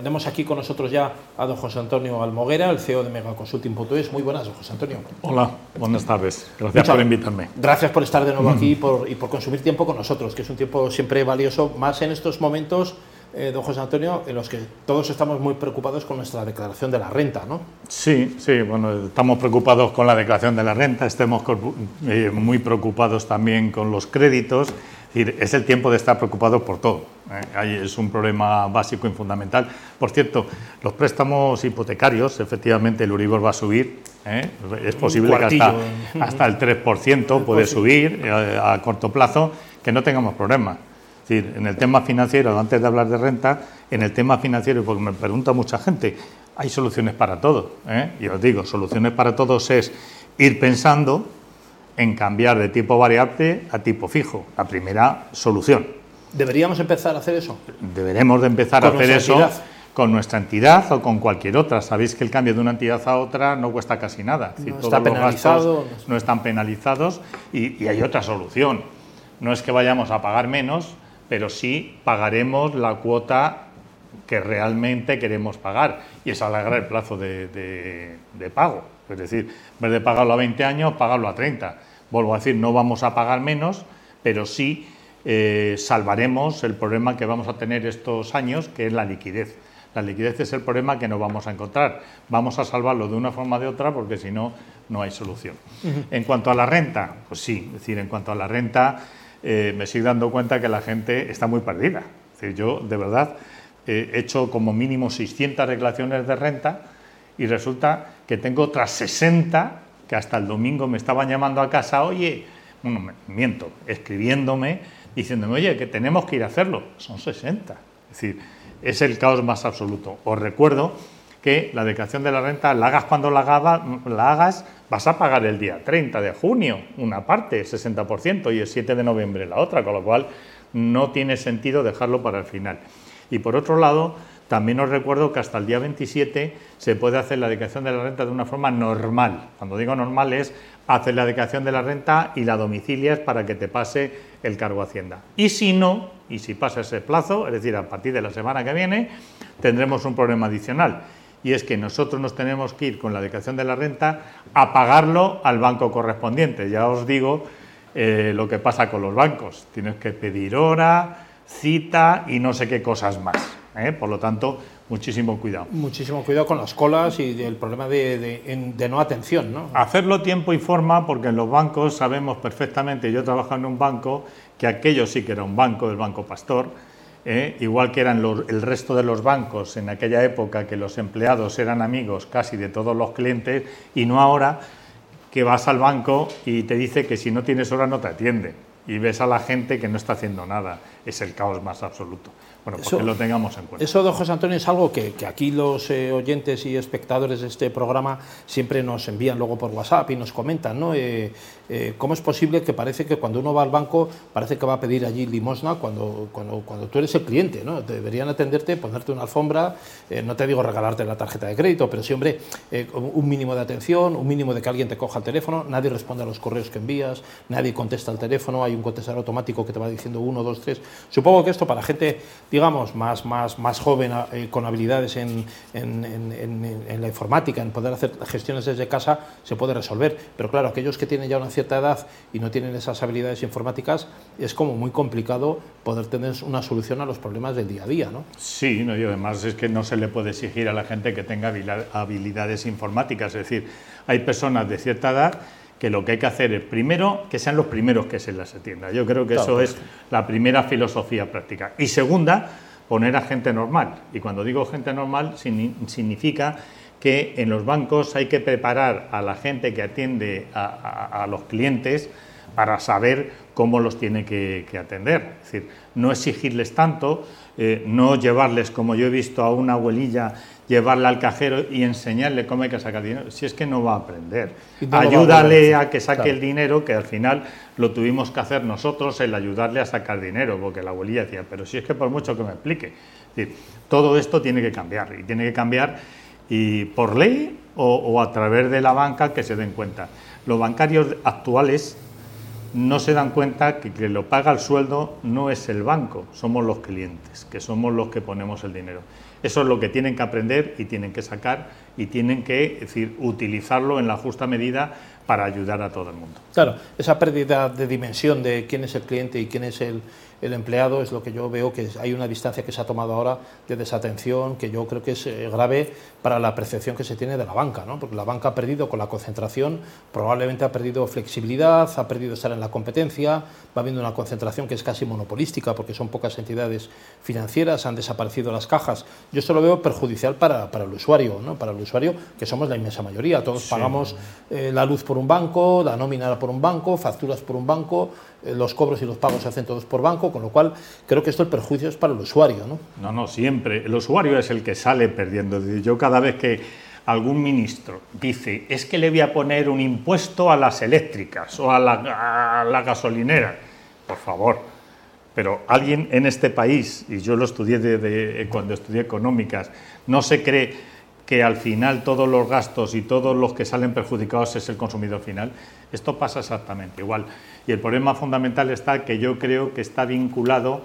Tenemos aquí con nosotros ya a don José Antonio Almoguera, el CEO de Megaconsulting.es. Muy buenas, don José Antonio. Hola, buenas tardes. Gracias por invitarme. Gracias por estar de nuevo aquí y por, y por consumir tiempo con nosotros, que es un tiempo siempre valioso, más en estos momentos, eh, don José Antonio, en los que todos estamos muy preocupados con nuestra declaración de la renta, ¿no? Sí, sí, bueno, estamos preocupados con la declaración de la renta, estamos eh, muy preocupados también con los créditos es el tiempo de estar preocupados por todo. ¿eh? es un problema básico y fundamental. Por cierto, los préstamos hipotecarios, efectivamente el Uribor va a subir. ¿eh? Es posible que hasta, hasta, el 3% puede subir eh, a corto plazo, que no tengamos problemas. Es decir, en el tema financiero, antes de hablar de renta, en el tema financiero, porque me pregunta mucha gente, hay soluciones para todo. Y os digo, soluciones para todos es ir pensando en cambiar de tipo variable a tipo fijo. La primera solución. ¿Deberíamos empezar a hacer eso? Deberemos de empezar a hacer eso con nuestra entidad o con cualquier otra. Sabéis que el cambio de una entidad a otra no cuesta casi nada. No penalizado. no están penalizados y, y hay otra solución. No es que vayamos a pagar menos, pero sí pagaremos la cuota que realmente queremos pagar y es alargar el plazo de, de, pago. Es decir, en vez de pagarlo a 20 años, pagarlo a 30. Vuelvo a decir, no vamos a pagar menos, pero sí eh, salvaremos el problema que vamos a tener estos años, que es la liquidez. La liquidez es el problema que no vamos a encontrar. Vamos a salvarlo de una forma o de otra porque si no, no hay solución. En cuanto a la renta, pues sí, es decir, en cuanto a la renta, eh, me estoy dando cuenta que la gente está muy perdida. Es decir, yo, de verdad, he hecho como mínimo 600 declaraciones de renta y resulta que tengo otras 60 que hasta el domingo me estaban llamando a casa, oye, bueno, miento, escribiéndome, diciéndome, oye, que tenemos que ir a hacerlo. Son 60. Es decir, es el caos más absoluto. Os recuerdo que la declaración de la renta la hagas cuando la, la hagas, vas a pagar el día 30 de junio una parte, 60%, y el 7 de noviembre la otra, con lo cual no tiene sentido dejarlo para el final. Y por otro lado, también os recuerdo que hasta el día 27 se puede hacer la declaración de la renta de una forma normal. Cuando digo normal es hacer la declaración de la renta y la domicilias para que te pase el cargo Hacienda. Y si no, y si pasa ese plazo, es decir, a partir de la semana que viene, tendremos un problema adicional. Y es que nosotros nos tenemos que ir con la declaración de la renta a pagarlo al banco correspondiente. Ya os digo eh, lo que pasa con los bancos. Tienes que pedir hora, cita y no sé qué cosas más. ¿Eh? Por lo tanto, muchísimo cuidado. Muchísimo cuidado con las colas y el problema de, no atención. ¿no? Hacerlo tiempo y forma, porque en los bancos sabemos perfectamente, yo trabajo en un banco, que aquello sí que era un banco, el Banco Pastor, ¿eh? igual que eran el resto de los bancos en aquella época, que los empleados eran amigos casi de todos los clientes, y no ahora que vas al banco y te dice que si no tienes hora no te atiende y ves a la gente que no está haciendo nada. Es el caos más absoluto. Bueno, pues que lo tengamos en cuenta. Eso, don José Antonio, es algo que, aquí los eh, oyentes y espectadores de este programa siempre nos envían luego por WhatsApp y nos comentan, ¿no? Eh, eh, ¿Cómo es posible que parece que cuando uno va al banco parece que va a pedir allí limosna cuando, cuando, cuando tú eres el cliente, ¿no? Deberían atenderte, ponerte una alfombra, no te digo regalarte la tarjeta de crédito, pero sí, hombre, un mínimo de atención, un mínimo de que alguien te coja el teléfono, nadie responde a los correos que envías, nadie contesta al teléfono, hay un contestador automático que te va diciendo uno, dos, tres. Supongo que esto para gente digamos, más, más, más joven, eh, con habilidades en, en, en, la informática, en poder hacer gestiones desde casa, se puede resolver. Pero claro, aquellos que tienen ya una cierta edad y no tienen esas habilidades informáticas, es como muy complicado poder tener una solución a los problemas del día a día, ¿no? Sí, no, y además es que no se le puede exigir a la gente que tenga habilidades informáticas, es decir, hay personas de cierta edad que lo que hay que hacer es primero que sean los primeros que se las atienda. Yo creo que eso es la primera filosofía práctica. Y segunda, poner a gente normal. Y cuando digo gente normal, significa que en los bancos hay que preparar a la gente que atiende a, los clientes para saber cómo los tiene que, atender. Es decir, no exigirles tanto, eh, no llevarles, como yo he visto a una abuelilla llevarla al cajero y enseñarle cómo hay que sacar dinero, si es que no va a aprender. Ayúdale a, que saque el dinero, que al final lo tuvimos que hacer nosotros, el ayudarle a sacar dinero, porque la abuelilla decía, pero si es que por mucho que me explique. todo esto tiene que cambiar, y tiene que cambiar y por ley o, a través de la banca que se den cuenta. Los bancarios actuales no se dan cuenta que quien lo paga el sueldo no es el banco, somos los clientes, que somos los que ponemos el dinero. Eso es lo que tienen que aprender y tienen que sacar y tienen que decir, utilizarlo en la justa medida para ayudar a todo el mundo. Claro, esa pérdida de dimensión de quién es el cliente y quién es el, el empleado es lo que yo veo que hay una distancia que se ha tomado ahora de desatención que yo creo que es eh, grave para la percepción que se tiene de la banca, ¿no? porque la banca ha perdido con la concentración, probablemente ha perdido flexibilidad, ha perdido estar en la competencia, va habiendo una concentración que es casi monopolística porque son pocas entidades financieras, han desaparecido las cajas. Yo esto lo veo perjudicial para, para el usuario, ¿no? para el usuario que somos la inmensa mayoría, todos pagamos eh, la luz por un banco, la nómina por un banco, facturas por un banco, eh, los cobros y los pagos se hacen todos por banco, con lo cual creo que esto el perjuicio es para el usuario. No, no, no siempre. El usuario es el que sale perdiendo. Yo cada vez que algún ministro dice, es que le voy a poner un impuesto a las eléctricas o a la, gasolinera, por favor, pero alguien en este país, y yo lo estudié de, cuando estudié económicas, no se cree que al final todos los gastos y todos los que salen perjudicados es el consumidor final. Esto pasa exactamente igual. Y el problema fundamental está que yo creo que está vinculado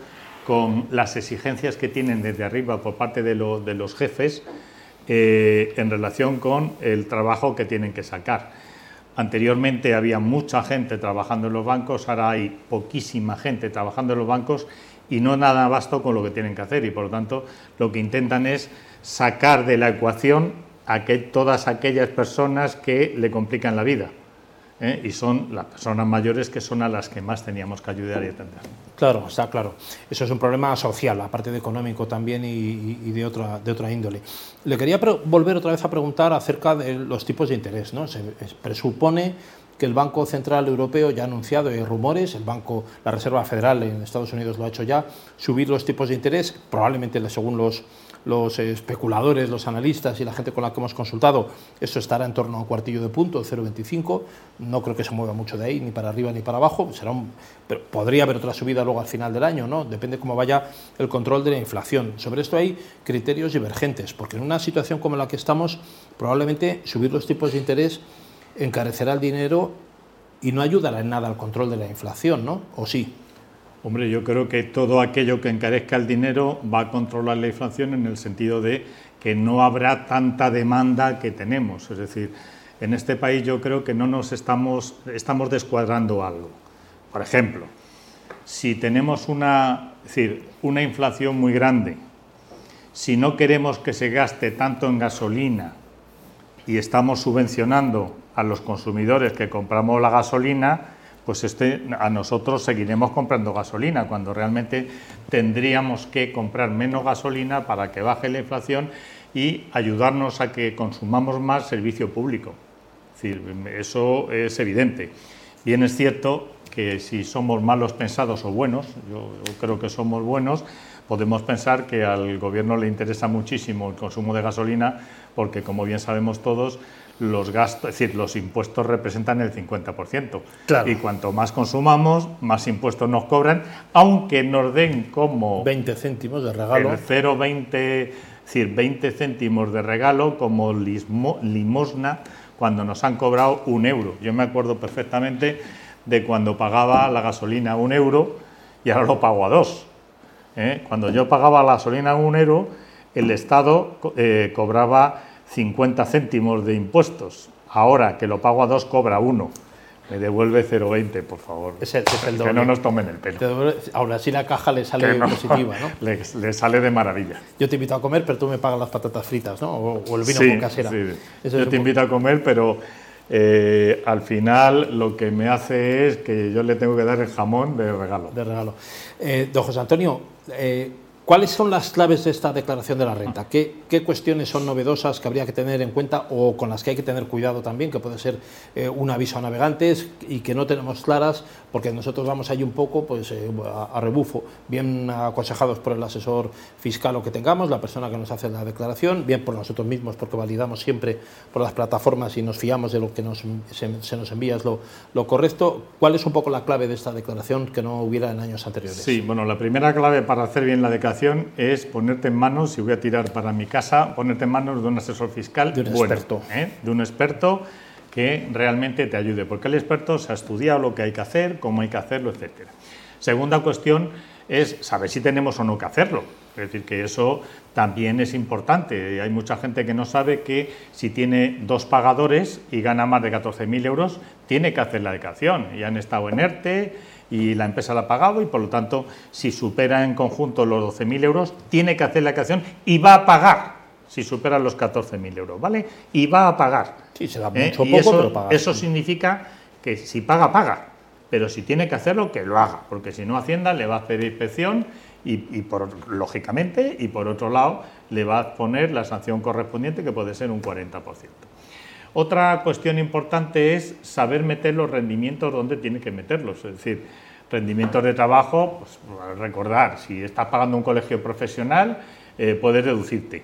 con las exigencias que tienen desde arriba por parte de, los jefes eh, en relación con el trabajo que tienen que sacar. Anteriormente había mucha gente trabajando en los bancos, ahora hay poquísima gente trabajando en los bancos y no nada basto con lo que tienen que hacer y por lo tanto lo que intentan es sacar de la ecuación a que todas aquellas personas que le complican la vida. ¿eh? y son las personas mayores que son a las que más teníamos que ayudar y atender. Claro, está claro. Eso es un problema social, aparte de económico también y, de, otra, de otra índole. Le quería volver otra vez a preguntar acerca de los tipos de interés. ¿no? Se presupone el Banco Central Europeo ya ha anunciado, hay rumores, el Banco, la Reserva Federal en Estados Unidos lo ha hecho ya, subir los tipos de interés, probablemente según los los especuladores, los analistas y la gente con la que hemos consultado, eso estará en torno a un cuartillo de punto, 0,25. No creo que se mueva mucho de ahí, ni para arriba ni para abajo. Será pero podría haber otra subida luego al final del año, ¿no? Depende cómo vaya el control de la inflación. Sobre esto hay criterios divergentes, porque en una situación como la que estamos, probablemente subir los tipos de interés encarecerá el dinero y no ayudará en nada al control de la inflación, ¿no? ¿O sí? Hombre, yo creo que todo aquello que encarezca el dinero va a controlar la inflación en el sentido de que no habrá tanta demanda que tenemos. Es decir, en este país yo creo que no nos estamos, estamos descuadrando algo. Por ejemplo, si tenemos una, decir, una inflación muy grande, si no queremos que se gaste tanto en gasolina y estamos subvencionando a los consumidores que compramos la gasolina, pues este, a nosotros seguiremos comprando gasolina, cuando realmente tendríamos que comprar menos gasolina para que baje la inflación y ayudarnos a que consumamos más servicio público. eso es evidente. Bien es cierto que si somos malos pensados o buenos, yo creo que somos buenos, podemos pensar que al gobierno le interesa muchísimo el consumo de gasolina porque, como bien sabemos todos, los gastos, es decir, los impuestos representan el 50%. Y cuanto más consumamos, más impuestos nos cobran, aunque nos den como... 20 céntimos de regalo. El 0,20, es decir, 20 céntimos de regalo como limosna cuando nos han cobrado un euro. Yo me acuerdo perfectamente de cuando pagaba la gasolina un euro y ahora lo pago a dos. ¿Eh? Cuando yo pagaba la gasolina un euro, el Estado eh, cobraba 50 céntimos de impuestos. Ahora que lo pago a dos, cobra uno. Me devuelve 0,20, por favor. Es el, que no nos tomen el pelo. ahora sí la caja le sale positiva, ¿no? Le, sale de maravilla. Yo te invito a comer, pero tú me pagas las patatas fritas, ¿no? O, el vino con casera. Sí. Yo te invito a comer, pero eh, al final lo que me hace es que yo le tengo que dar el jamón de regalo. De regalo. Eh, don José Antonio, eh, ¿Cuáles son las claves de esta declaración de la renta? ¿Qué, cuestiones son novedosas que habría que tener en cuenta o con las que hay que tener cuidado también, que puede ser eh, un aviso a navegantes y que no tenemos claras, porque nosotros vamos ahí un poco pues, eh, a, rebufo, bien aconsejados por el asesor fiscal o que tengamos, la persona que nos hace la declaración, bien por nosotros mismos, porque validamos siempre por las plataformas y nos fiamos de lo que nos, se, nos envía es lo, lo, correcto. ¿Cuál es un poco la clave de esta declaración que no hubiera en años anteriores? Sí, bueno, la primera clave para hacer bien la declaración es ponerte en manos, si voy a tirar para mi casa, ponerte en manos de un asesor fiscal de un experto. ¿eh? de un experto que realmente te ayude, porque el experto se ha estudiado lo que hay que hacer, cómo hay que hacerlo, etcétera. Segunda cuestión es saber si tenemos o no que hacerlo. Es decir, que eso también es importante. Hay mucha gente que no sabe que si tiene dos pagadores y gana más de 14.000 euros, tiene que hacer la declaración. Y han estado en ERTE y la empresa la ha pagado y por lo tanto, si supera en conjunto los 12.000 euros, tiene que hacer la declaración y va a pagar si supera los 14.000 euros, ¿vale? Y va a pagar. Sí, se da ¿Eh? mucho poco, eso, pero paga. Eso significa que si paga, paga. Pero si tiene que hacerlo, que lo haga, porque si no Hacienda le va a hacer inspección y, por, lógicamente, y por otro lado, le va a poner la sanción correspondiente, que puede ser un 40%. Otra cuestión importante es saber meter los rendimientos donde tiene que meterlos, es decir, rendimientos de trabajo, pues, recordar, si estás pagando un colegio profesional, eh, puedes reducirte.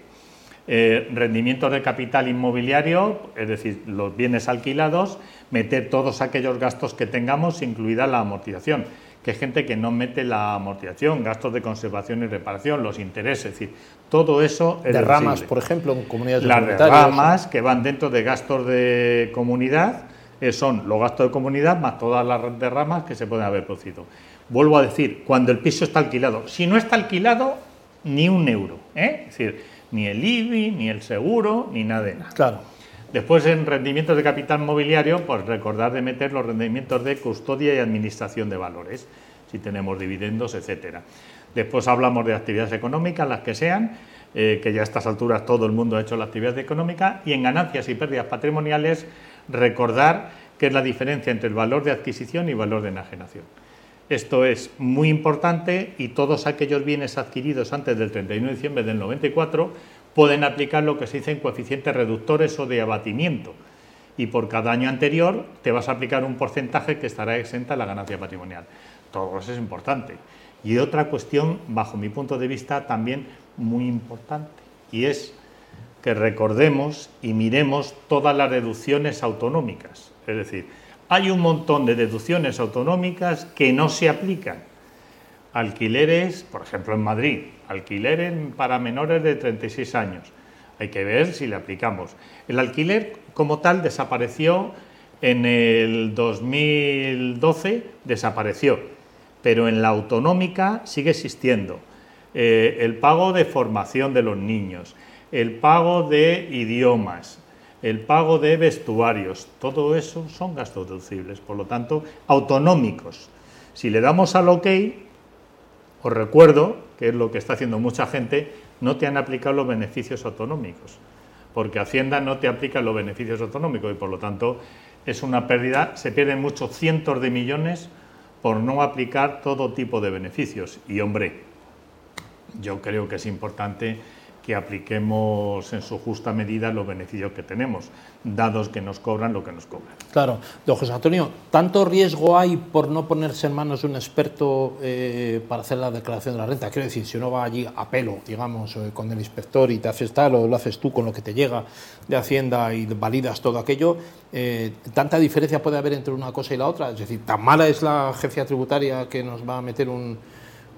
Eh, rendimientos de capital inmobiliario, es decir, los bienes alquilados, meter todos aquellos gastos que tengamos, incluida la amortización que hay gente que no mete la amortización, gastos de conservación y reparación, los intereses, es decir, todo eso es ramas, por ejemplo, en comunidades Las ramas que van dentro de gastos de comunidad eh, son los gastos de comunidad más todas las derramas que se pueden haber producido. Vuelvo a decir, cuando el piso está alquilado, si no está alquilado, ni un euro, ¿eh? es decir, ni el IBI, ni el seguro, ni nada de nada. Claro. Después, en rendimientos de capital mobiliario, pues recordar de meter los rendimientos de custodia y administración de valores, si tenemos dividendos, etcétera. Después hablamos de actividades económicas, las que sean, eh, que ya a estas alturas todo el mundo ha hecho la actividad económica, y en ganancias y pérdidas patrimoniales, recordar que es la diferencia entre el valor de adquisición y valor de enajenación. Esto es muy importante y todos aquellos bienes adquiridos antes del 31 de diciembre del 94 pueden aplicar lo que se dice en coeficientes reductores o de abatimiento. Y por cada año anterior te vas a aplicar un porcentaje que estará exenta la ganancia patrimonial. Todo eso es importante. Y otra cuestión, bajo mi punto de vista, también muy importante, y es que recordemos y miremos todas las deducciones autonómicas. Es decir, hay un montón de deducciones autonómicas que no se aplican alquileres, por ejemplo en Madrid, alquileres para menores de 36 años. Hay que ver si le aplicamos. El alquiler como tal desapareció en el 2012, desapareció, pero en la autonómica sigue existiendo. Eh, el pago de formación de los niños, el pago de idiomas, el pago de vestuarios, todo eso son gastos deducibles, por lo tanto, autonómicos. Si le damos al OK, os recuerdo, que es lo que está haciendo mucha gente, no te han aplicado los beneficios autonómicos, porque Hacienda no te aplica los beneficios autonómicos y por lo tanto es una pérdida, se pierden muchos cientos de millones por no aplicar todo tipo de beneficios. Y hombre, yo creo que es importante que apliquemos en su justa medida los beneficios que tenemos, dados que nos cobran lo que nos cobran. Claro, don José Antonio, ¿tanto riesgo hay por no ponerse en manos de un experto eh, para hacer la declaración de la renta? Quiero decir, si uno va allí a pelo, digamos, eh, con el inspector y te haces tal, o lo haces tú con lo que te llega de Hacienda y validas todo aquello, eh, ¿tanta diferencia puede haber entre una cosa y la otra? Es decir, ¿tan mala es la agencia tributaria que nos va a meter un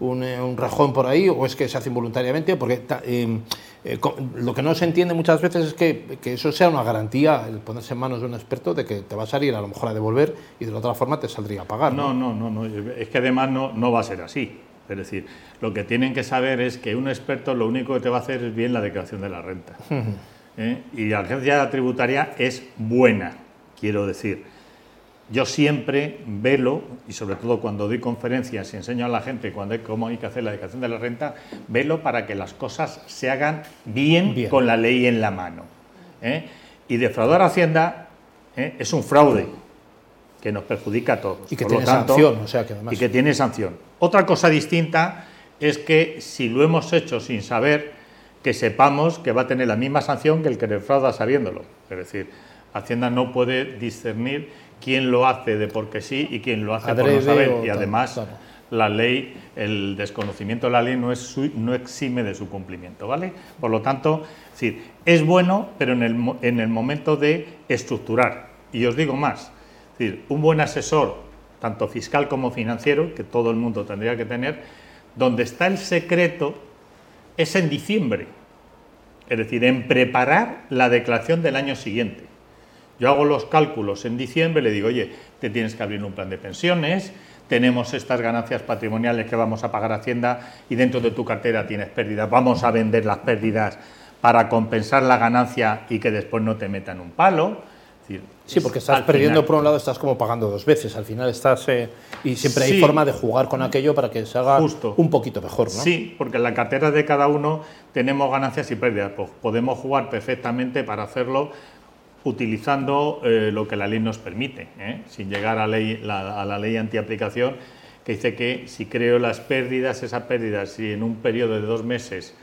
un, eh, un, rejón por ahí o es que se hace involuntariamente, porque eh, eh, lo que no se entiende muchas veces es que, que, eso sea una garantía, el ponerse en manos de un experto, de que te va a salir a lo mejor a devolver y de la otra forma te saldría a pagar. No, no, no, no, es que además no, no va a ser así. Es decir, lo que tienen que saber es que un experto lo único que te va a hacer es bien la declaración de la renta. Y la agencia tributaria es buena, quiero decir. Yo siempre velo, y sobre todo cuando doy conferencias y enseño a la gente cuando cómo hay que hacer la declaración de la renta, velo para que las cosas se hagan bien, con la ley en la mano. ¿eh? Y defraudar a Hacienda ¿eh? es un fraude que nos perjudica a todos. Y que tiene sanción. O sea, que Y que tiene sanción. Otra cosa distinta es que si lo hemos hecho sin saber, que sepamos que va a tener la misma sanción que el que defrauda sabiéndolo. Es decir, Hacienda no puede discernir quién lo hace de porque sí y quién lo hace por no saber. Y además, la ley, el desconocimiento de la ley no, es no exime de su cumplimiento, ¿vale? Por lo tanto, es, es bueno, pero en el, en el momento de estructurar. Y os digo más, es decir, un buen asesor, tanto fiscal como financiero, que todo el mundo tendría que tener, donde está el secreto es en diciembre. Es decir, en preparar la declaración del año siguiente. Yo hago los cálculos en diciembre, le digo, oye, te tienes que abrir un plan de pensiones, tenemos estas ganancias patrimoniales que vamos a pagar Hacienda y dentro de tu cartera tienes pérdidas, vamos a vender las pérdidas para compensar la ganancia y que después no te metan un palo. sí, porque estás perdiendo por un lado, estás como pagando dos veces. Al final estás. Eh, y siempre hay forma de jugar con aquello para que se haga un poquito mejor, ¿no? Sí, porque en la cartera de cada uno tenemos ganancias y pérdidas. Pues podemos jugar perfectamente para hacerlo utilizando eh, lo que la ley nos permite, ¿eh? sin llegar a, ley, a la ley antiaplicación, que dice que si creo las pérdidas, esas pérdidas, si en un periodo de dos meses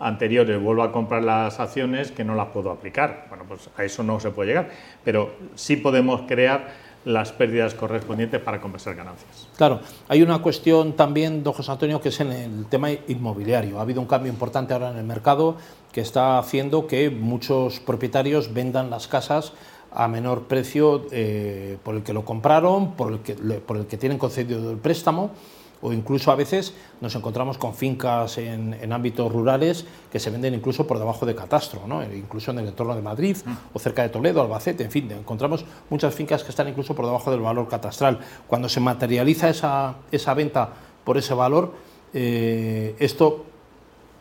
anteriores vuelvo a comprar las acciones, que no las puedo aplicar. Bueno, pues a eso no se puede llegar, pero sí podemos crear las pérdidas correspondientes para compensar ganancias. Claro, hay una cuestión también, don José Antonio, que es en el tema inmobiliario. Ha habido un cambio importante ahora en el mercado que está haciendo que muchos propietarios vendan las casas a menor precio eh, por el que lo compraron, por el que, por el que tienen concedido el préstamo o incluso a veces nos encontramos con fincas en, ámbitos rurales que se venden incluso por debajo de catastro, ¿no? incluso en el entorno de Madrid mm. o cerca de Toledo, Albacete, en fin, encontramos muchas fincas que están incluso por debajo del valor catastral. Cuando se materializa esa, esa venta por ese valor, eh, esto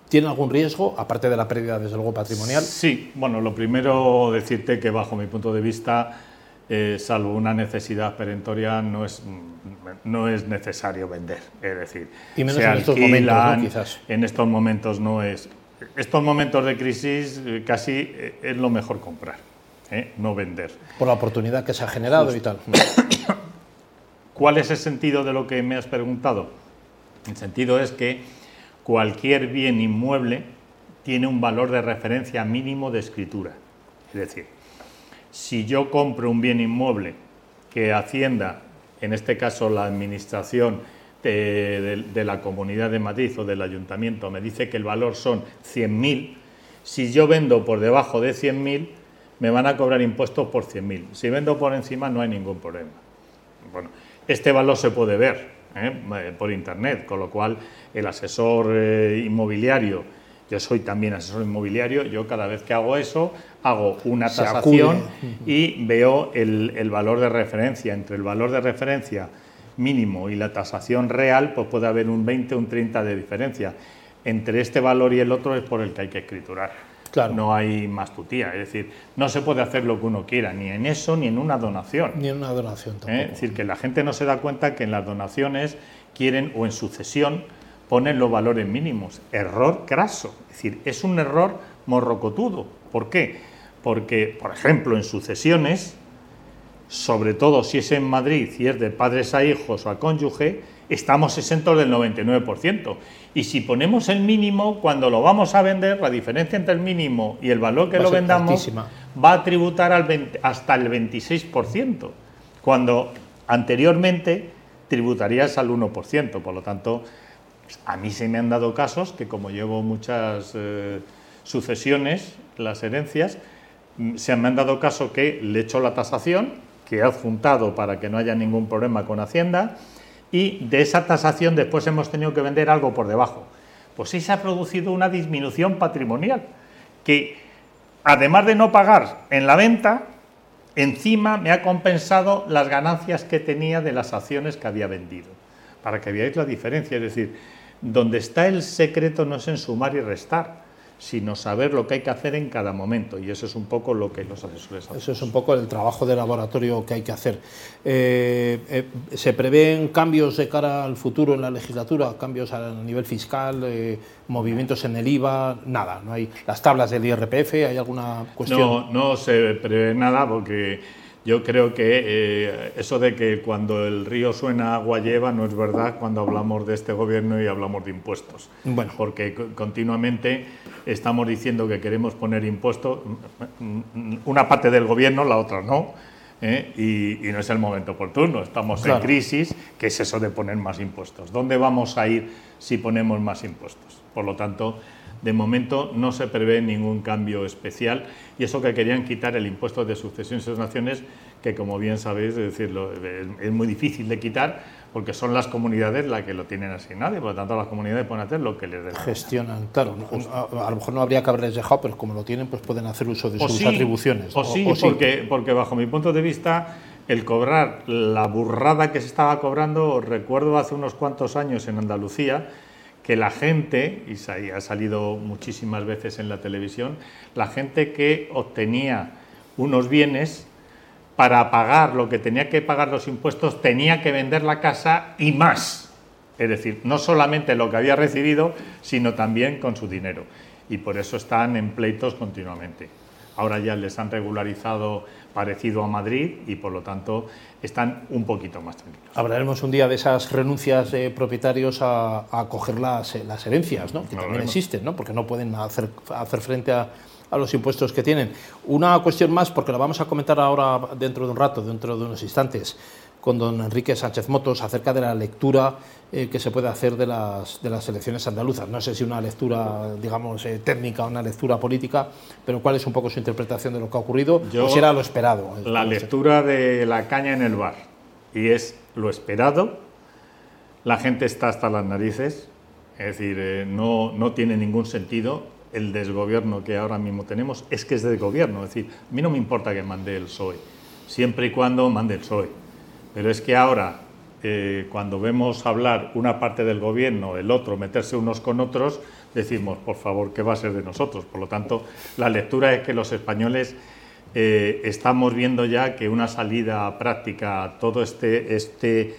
¿Tiene algún riesgo, aparte de la pérdida, desde luego, patrimonial? Sí, bueno, lo primero decirte que bajo mi punto de vista eh, salvo una necesidad perentoria, no es, no es necesario vender. Es decir, y menos en estos momentos, quizás. En estos momentos no es. Estos momentos de crisis eh, casi eh, es lo mejor comprar, no vender. Por la oportunidad que se ha generado y tal. ¿Cuál es el sentido de lo que me has preguntado? El sentido es que cualquier bien inmueble tiene un valor de referencia mínimo de escritura. Es decir, si yo compro un bien inmueble que Hacienda, en este caso la Administración de, la Comunidad de Madrid o del Ayuntamiento, me dice que el valor son 100.000, si yo vendo por debajo de 100.000, me van a cobrar impuestos por 100.000. Si vendo por encima, no hay ningún problema. Bueno, este valor se puede ver ¿eh? por Internet, con lo cual el asesor eh, inmobiliario yo soy también asesor inmobiliario, yo cada vez que hago eso hago una tasación y veo el, valor de referencia. Entre el valor de referencia mínimo y la tasación real, pues puede haber un 20 o un 30 de diferencia. Entre este valor y el otro es por el que hay que escriturar. Claro. No hay más tutía, es decir, no se puede hacer lo que uno quiera, ni en eso ni en una donación. Ni en una donación ¿Eh? tampoco. Es decir, que la gente no se da cuenta que en las donaciones quieren, o en sucesión, ponen los valores mínimos. Error craso. Es decir, es un error morrocotudo. ¿Por qué? Porque, por ejemplo, en sucesiones, sobre todo si es en Madrid y es de padres a hijos o a cónyuge, estamos exentos del 99%. Y si ponemos el mínimo, cuando lo vamos a vender, la diferencia entre el mínimo y el valor que lo vendamos va a tributar al hasta el 26%, cuando anteriormente tributarías al 1%. Por lo tanto, a mí se me han dado casos que como llevo muchas eh, sucesiones, las herencias, mm, se me han dado caso que le he hecho la tasación, que he adjuntado para que no haya ningún problema con Hacienda, y de esa tasación después hemos tenido que vender algo por debajo. Pues sí se ha producido una disminución patrimonial, que además de no pagar en la venta, encima me ha compensado las ganancias que tenía de las acciones que había vendido, para que veáis la diferencia. Es decir, donde está el secreto no es en sumar y restar, sino saber lo que hay que hacer en cada momento. Y eso es un poco lo que los asesores hacen. Eso es un poco el trabajo de laboratorio que hay que hacer. Eh, eh, ¿Se prevén cambios de cara al futuro en la legislatura? ¿Cambios a nivel fiscal? Eh, ¿Movimientos en el IVA? Nada, no hay las tablas del IRPF, ¿hay alguna cuestión? No, no se prevé nada porque yo creo que eh, eso de que cuando el río suena agua lleva no es verdad cuando hablamos de este gobierno y hablamos de impuestos. Bueno. Porque continuamente estamos diciendo que queremos poner impuestos, una parte del gobierno, la otra no. ¿eh? Y, no es el momento oportuno. Estamos en crisis, que es eso de poner más impuestos. ¿Dónde vamos a ir si ponemos más impuestos? Por lo tanto, de momento no se prevé ningún cambio especial y eso que querían quitar el impuesto de sucesiones y donaciones, que como bien sabéis, es, decirlo, es muy difícil de quitar porque son las comunidades las que lo tienen asignado y por lo tanto las comunidades pueden hacer lo que les dé. Gestionan, claro. a, lo mejor no habría que haberles dejado, pero como lo tienen, pues pueden hacer uso de sus atribuciones. O, sí, porque, porque bajo mi punto de vista el cobrar la burrada que se estaba cobrando, recuerdo hace unos cuantos años en Andalucía, que la gente, y ha salido muchísimas veces en la televisión, la gente que obtenía unos bienes para pagar lo que tenía que pagar los impuestos tenía que vender la casa y más. Es decir, no solamente lo que había recibido, sino también con su dinero. Y por eso están en pleitos continuamente. Ahora ya les han regularizado parecido a Madrid y por lo tanto están un poquito más tranquilos. Hablaremos un día de esas renuncias de propietarios a, a coger las, las herencias, ¿no? que también existen, ¿no? porque no pueden hacer, hacer frente a, a los impuestos que tienen. Una cuestión más, porque la vamos a comentar ahora dentro de un rato, dentro de unos instantes, con don Enrique Sánchez Motos acerca de la lectura eh, que se puede hacer de las, de las elecciones andaluzas. No sé si una lectura, digamos, eh, técnica o una lectura política, pero cuál es un poco su interpretación de lo que ha ocurrido, Yo, o si era lo esperado. La lectura de la caña en el bar, y es lo esperado, la gente está hasta las narices, es decir, eh, no, no tiene ningún sentido el desgobierno que ahora mismo tenemos, es que es de gobierno, es decir, a mí no me importa que mande el PSOE, siempre y cuando mande el PSOE, pero es que ahora eh, cuando vemos hablar una parte del gobierno, el otro, meterse unos con otros, decimos, por favor, ¿qué va a ser de nosotros? Por lo tanto, la lectura es que los españoles eh, estamos viendo ya que una salida práctica a todo este, este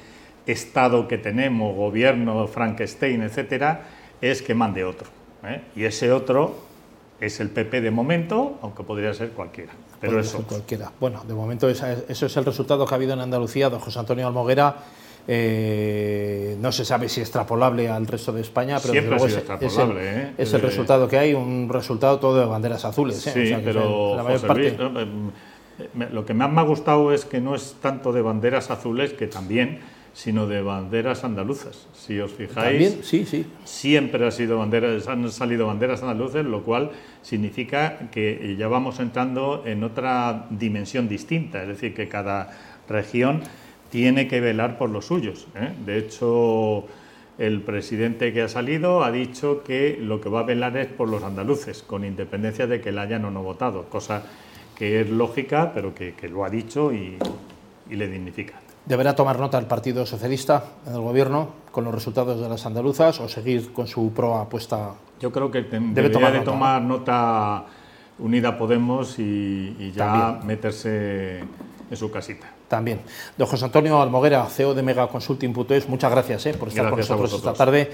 estado que tenemos, gobierno, Frankenstein, etcétera, es que mande otro. ¿eh? Y ese otro es el PP de momento, aunque podría ser cualquiera. Pero eso. Cualquiera. Bueno, de momento eso es el resultado que ha habido en Andalucía. Don José Antonio Almoguera eh, no se sabe si extrapolable al resto de España, pero Siempre es, es, el, ¿eh? es el resultado que hay, un resultado todo de banderas azules. ¿eh? Sí, o sea, pero la mayor parte... Luis, lo que más me ha gustado es que no es tanto de banderas azules, que también, sino de banderas andaluzas. Si os fijáis, ¿También? Sí, sí. siempre ha sido banderas, han salido banderas andaluces, lo cual significa que ya vamos entrando en otra dimensión distinta, es decir, que cada región tiene que velar por los suyos. ¿eh? De hecho, el presidente que ha salido ha dicho que lo que va a velar es por los andaluces, con independencia de que la hayan o no votado, cosa que es lógica, pero que, que lo ha dicho y, y, le dignifica. ¿Deberá tomar nota el Partido Socialista en el Gobierno con los resultados de las andaluzas o seguir con su pro apuesta? Yo creo que debe debería tomar de nota, tomar ¿no? nota Unida Podemos y, y ya También. meterse en su casita. También. Don José Antonio Almoguera, CEO de Mega Consulting.es, muchas gracias eh, por estar gracias con nosotros esta tarde.